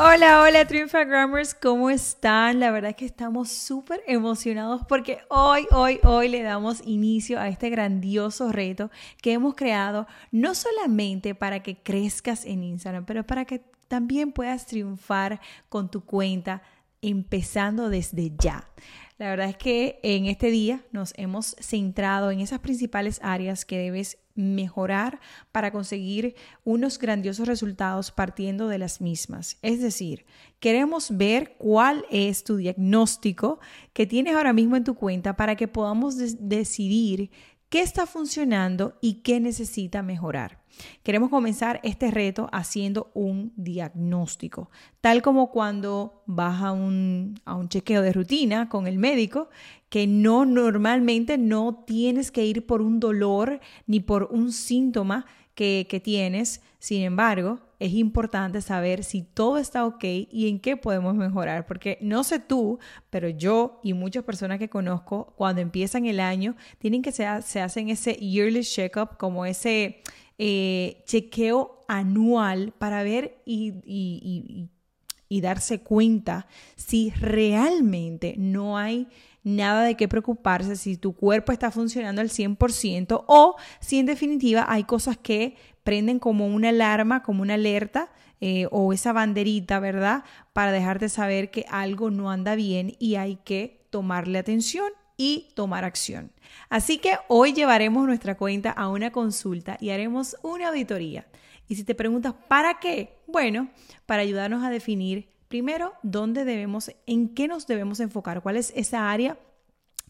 Hola, hola Triunfagrammers, ¿cómo están? La verdad es que estamos súper emocionados porque hoy, hoy, hoy le damos inicio a este grandioso reto que hemos creado, no solamente para que crezcas en Instagram, pero para que también puedas triunfar con tu cuenta empezando desde ya. La verdad es que en este día nos hemos centrado en esas principales áreas que debes mejorar para conseguir unos grandiosos resultados partiendo de las mismas. Es decir, queremos ver cuál es tu diagnóstico que tienes ahora mismo en tu cuenta para que podamos decidir qué está funcionando y qué necesita mejorar. Queremos comenzar este reto haciendo un diagnóstico, tal como cuando vas a un, a un chequeo de rutina con el médico, que no normalmente no tienes que ir por un dolor ni por un síntoma que, que tienes, sin embargo, es importante saber si todo está ok y en qué podemos mejorar, porque no sé tú, pero yo y muchas personas que conozco, cuando empiezan el año, tienen que se, se hacen ese yearly checkup, como ese eh, chequeo anual para ver y, y, y darse cuenta si realmente no hay nada de qué preocuparse si tu cuerpo está funcionando al 100% o si en definitiva hay cosas que prenden como una alarma, como una alerta eh, o esa banderita, ¿verdad? Para dejarte saber que algo no anda bien y hay que tomarle atención y tomar acción. Así que hoy llevaremos nuestra cuenta a una consulta y haremos una auditoría. Y si te preguntas, ¿para qué? Bueno, para ayudarnos a definir primero dónde debemos, en qué nos debemos enfocar, cuál es esa área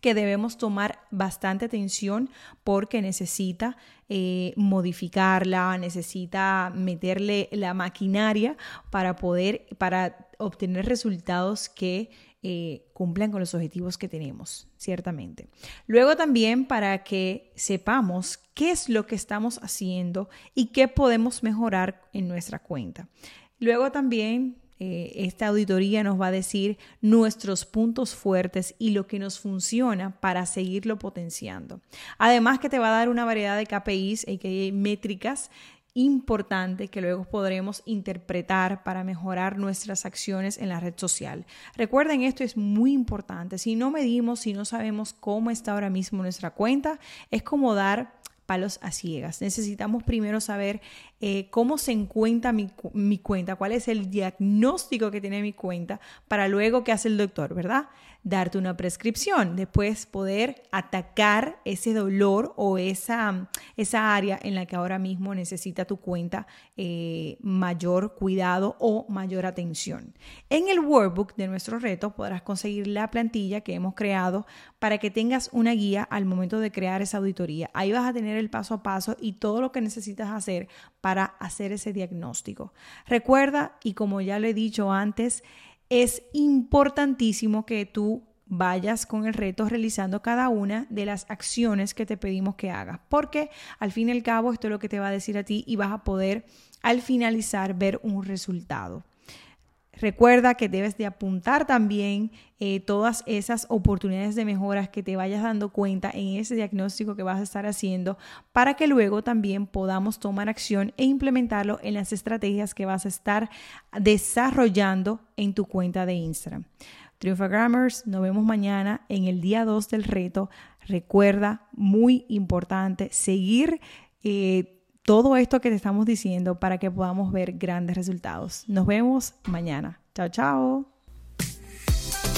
que debemos tomar bastante atención porque necesita eh, modificarla, necesita meterle la maquinaria para poder, para obtener resultados que eh, cumplan con los objetivos que tenemos, ciertamente. Luego también para que sepamos qué es lo que estamos haciendo y qué podemos mejorar en nuestra cuenta. Luego también eh, esta auditoría nos va a decir nuestros puntos fuertes y lo que nos funciona para seguirlo potenciando. Además que te va a dar una variedad de KPIs y métricas importantes que luego podremos interpretar para mejorar nuestras acciones en la red social. Recuerden, esto es muy importante. Si no medimos, si no sabemos cómo está ahora mismo nuestra cuenta, es como dar palos a ciegas. Necesitamos primero saber eh, cómo se encuentra mi, mi, cuenta, cuál es el diagnóstico que tiene mi cuenta, para luego qué hace el doctor, ¿verdad? Darte una prescripción, después poder atacar ese dolor o esa, esa área en la que ahora mismo necesita tu cuenta eh, mayor cuidado o mayor atención. En el workbook de nuestro reto podrás conseguir la plantilla que hemos creado para que tengas una guía al momento de crear esa auditoría. Ahí vas a tener el paso a paso y todo lo que necesitas hacer para hacer ese diagnóstico. Recuerda, y como ya lo he dicho antes, es importantísimo que tú vayas con el reto realizando cada una de las acciones que te pedimos que hagas, porque al fin y al cabo esto es lo que te va a decir a ti y vas a poder al finalizar ver un resultado. Recuerda que debes de apuntar también eh, todas esas oportunidades de mejoras que te vayas dando cuenta en ese diagnóstico que vas a estar haciendo para que luego también podamos tomar acción e implementarlo en las estrategias que vas a estar desarrollando en tu cuenta de Instagram. Triunfagrammers, nos vemos mañana en el día 2 del reto. Recuerda, muy importante, seguir... Eh, todo esto que te estamos diciendo para que podamos ver grandes resultados. Nos vemos mañana. Chao, chao.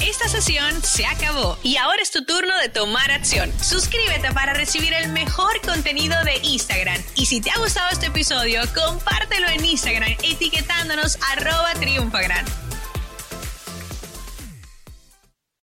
Esta sesión se acabó y ahora es tu turno de tomar acción. Suscríbete para recibir el mejor contenido de Instagram. Y si te ha gustado este episodio, compártelo en Instagram etiquetándonos arroba triunfagran.